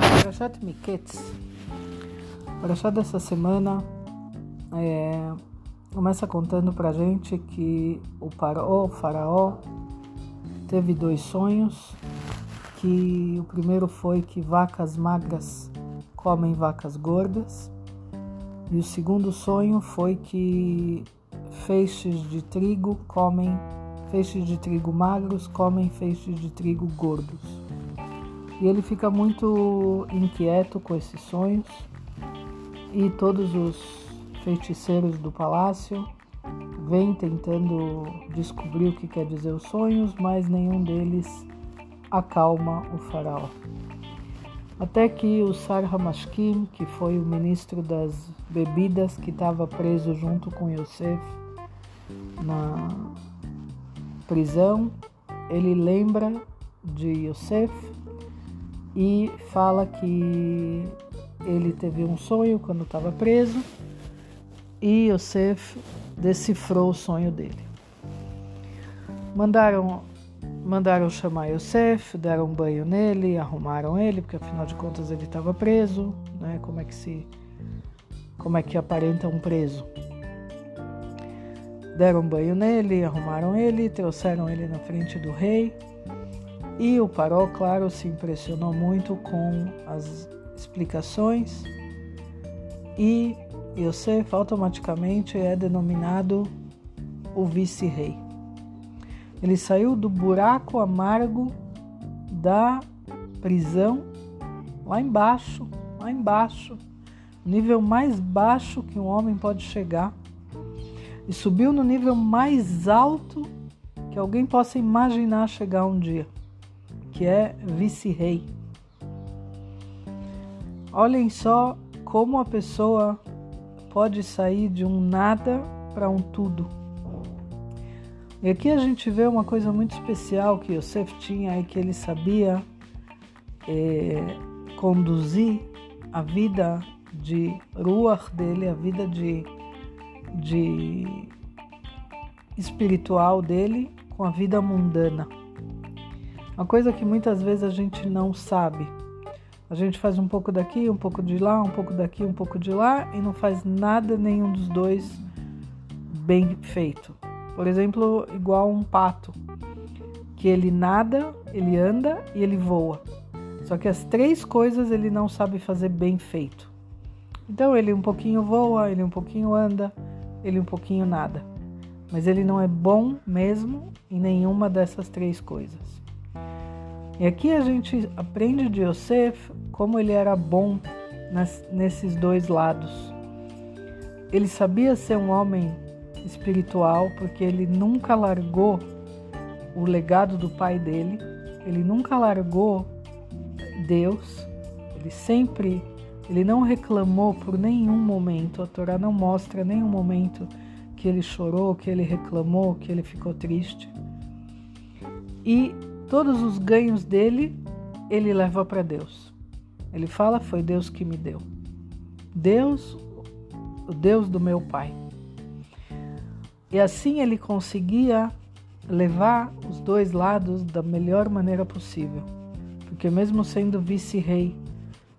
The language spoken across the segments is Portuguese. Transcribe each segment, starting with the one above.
Parashat Miketz, Parashat dessa semana, é, começa contando pra gente que o Paró, o faraó, teve dois sonhos, que o primeiro foi que vacas magras comem vacas gordas, e o segundo sonho foi que feixes de trigo comem feixes de trigo magros comem feixes de trigo gordos. E ele fica muito inquieto com esses sonhos e todos os feiticeiros do palácio vêm tentando descobrir o que quer dizer os sonhos, mas nenhum deles acalma o faraó. Até que o Sar Hamashkim, que foi o ministro das bebidas que estava preso junto com Yosef na prisão, ele lembra de Yosef e fala que ele teve um sonho quando estava preso e Yosef decifrou o sonho dele. Mandaram mandaram chamar Yosef, deram um banho nele, arrumaram ele, porque afinal de contas ele estava preso, né? Como é que se como é que aparenta um preso? Deram um banho nele, arrumaram ele, trouxeram ele na frente do rei. E o Paró, claro, se impressionou muito com as explicações. E Yosef automaticamente é denominado o vice-rei. Ele saiu do buraco amargo da prisão lá embaixo, lá embaixo, nível mais baixo que um homem pode chegar, e subiu no nível mais alto que alguém possa imaginar chegar um dia que é vice-rei. Olhem só como a pessoa pode sair de um nada para um tudo. E aqui a gente vê uma coisa muito especial que Yosef tinha e que ele sabia é, conduzir a vida de ruach dele, a vida de, de espiritual dele com a vida mundana. Uma coisa que muitas vezes a gente não sabe. A gente faz um pouco daqui, um pouco de lá, um pouco daqui, um pouco de lá e não faz nada nenhum dos dois bem feito. Por exemplo, igual um pato, que ele nada, ele anda e ele voa. Só que as três coisas ele não sabe fazer bem feito. Então ele um pouquinho voa, ele um pouquinho anda, ele um pouquinho nada. Mas ele não é bom mesmo em nenhuma dessas três coisas. E aqui a gente aprende de Yosef como ele era bom nas, nesses dois lados. Ele sabia ser um homem espiritual porque ele nunca largou o legado do pai dele, ele nunca largou Deus, ele sempre, ele não reclamou por nenhum momento, a Torá não mostra nenhum momento que ele chorou, que ele reclamou, que ele ficou triste. E Todos os ganhos dele, ele leva para Deus. Ele fala: Foi Deus que me deu. Deus, o Deus do meu pai. E assim ele conseguia levar os dois lados da melhor maneira possível. Porque, mesmo sendo vice-rei,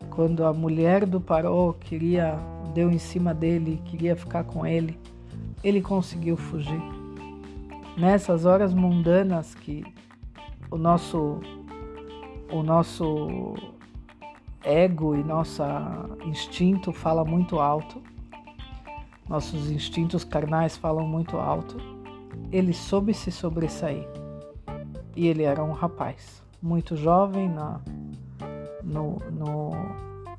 quando a mulher do Paró queria, deu em cima dele, queria ficar com ele, ele conseguiu fugir. Nessas horas mundanas que o nosso o nosso ego e nosso instinto fala muito alto. Nossos instintos carnais falam muito alto. Ele soube se sobressair. E ele era um rapaz muito jovem na, no, no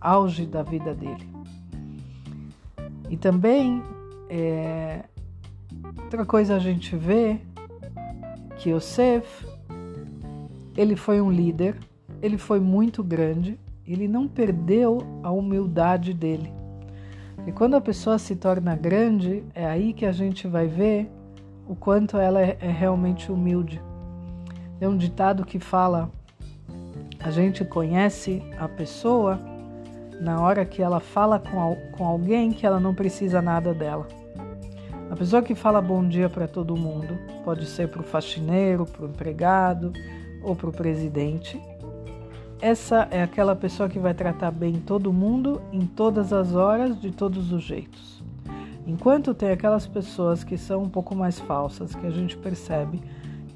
auge da vida dele. E também é, outra coisa a gente vê que Yosef ele foi um líder, ele foi muito grande, ele não perdeu a humildade dele. E quando a pessoa se torna grande, é aí que a gente vai ver o quanto ela é, é realmente humilde. Tem um ditado que fala: a gente conhece a pessoa na hora que ela fala com, com alguém que ela não precisa nada dela. A pessoa que fala bom dia para todo mundo, pode ser para o faxineiro, para o empregado, ou para o presidente, essa é aquela pessoa que vai tratar bem todo mundo em todas as horas, de todos os jeitos. Enquanto tem aquelas pessoas que são um pouco mais falsas, que a gente percebe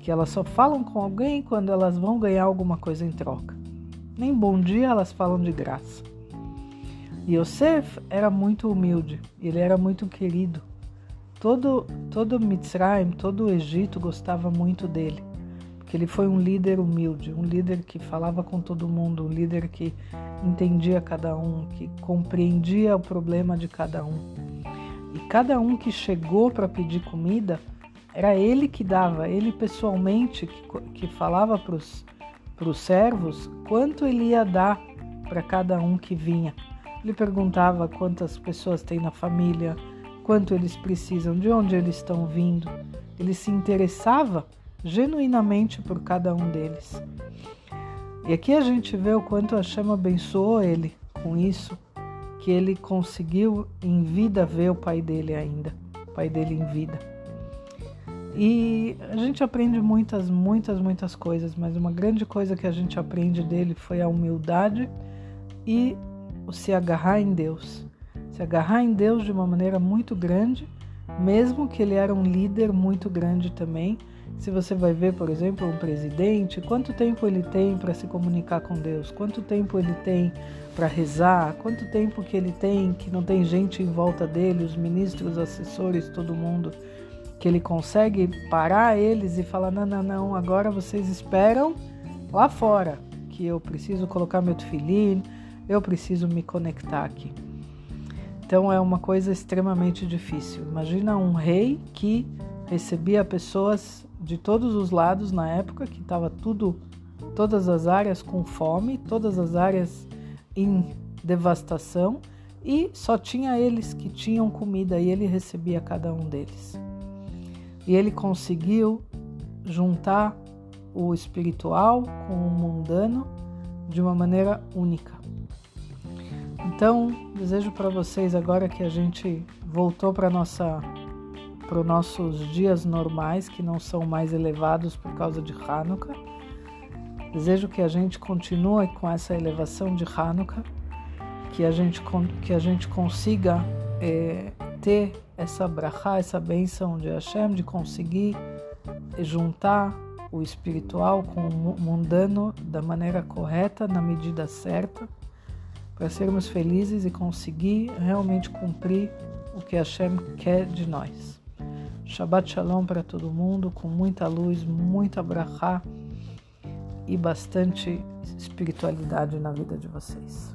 que elas só falam com alguém quando elas vão ganhar alguma coisa em troca. Nem bom dia elas falam de graça. E Yosef era muito humilde, ele era muito querido. Todo, todo Mitzrayim, todo o Egito gostava muito dele, porque ele foi um líder humilde, um líder que falava com todo mundo, um líder que entendia cada um, que compreendia o problema de cada um. E cada um que chegou para pedir comida, era ele que dava, ele pessoalmente que, que falava para os servos quanto ele ia dar para cada um que vinha. Ele perguntava quantas pessoas tem na família, quanto eles precisam, de onde eles estão vindo. Ele se interessava genuinamente por cada um deles. E aqui a gente vê o quanto Hashem abençoou ele com isso, que ele conseguiu em vida ver o pai dele ainda, o pai dele em vida. E a gente aprende muitas, muitas, muitas coisas, mas uma grande coisa que a gente aprende dele foi a humildade e o se agarrar em Deus. Se agarrar em Deus de uma maneira muito grande, mesmo que ele era um líder muito grande também. Se você vai ver, por exemplo, um presidente, quanto tempo ele tem para se comunicar com Deus? Quanto tempo ele tem para rezar, quanto tempo que ele tem, que não tem gente em volta dele, os ministros, os assessores, todo mundo, que ele consegue parar eles e falar: não, não, não, agora vocês esperam lá fora, que eu preciso colocar meu tefilim, eu preciso me conectar aqui. Então é uma coisa extremamente difícil. Imagina um rei que recebia pessoas de todos os lados na época, que estava tudo, todas as áreas com fome, todas as áreas em devastação e só tinha eles que tinham comida e ele recebia cada um deles. E ele conseguiu juntar o espiritual com o mundano de uma maneira única. Então, desejo para vocês agora que a gente voltou para nossa para os nossos dias normais, que não são mais elevados por causa de Hanukkah Desejo que a gente continue com essa elevação de Hanukkah, que a gente, que a gente consiga é, ter essa brachá, essa bênção de Hashem, de conseguir juntar o espiritual com o mundano da maneira correta, na medida certa, para sermos felizes e conseguir realmente cumprir o que Hashem quer de nós. Shabbat Shalom para todo mundo, com muita luz, muita brachá e bastante espiritualidade na vida de vocês.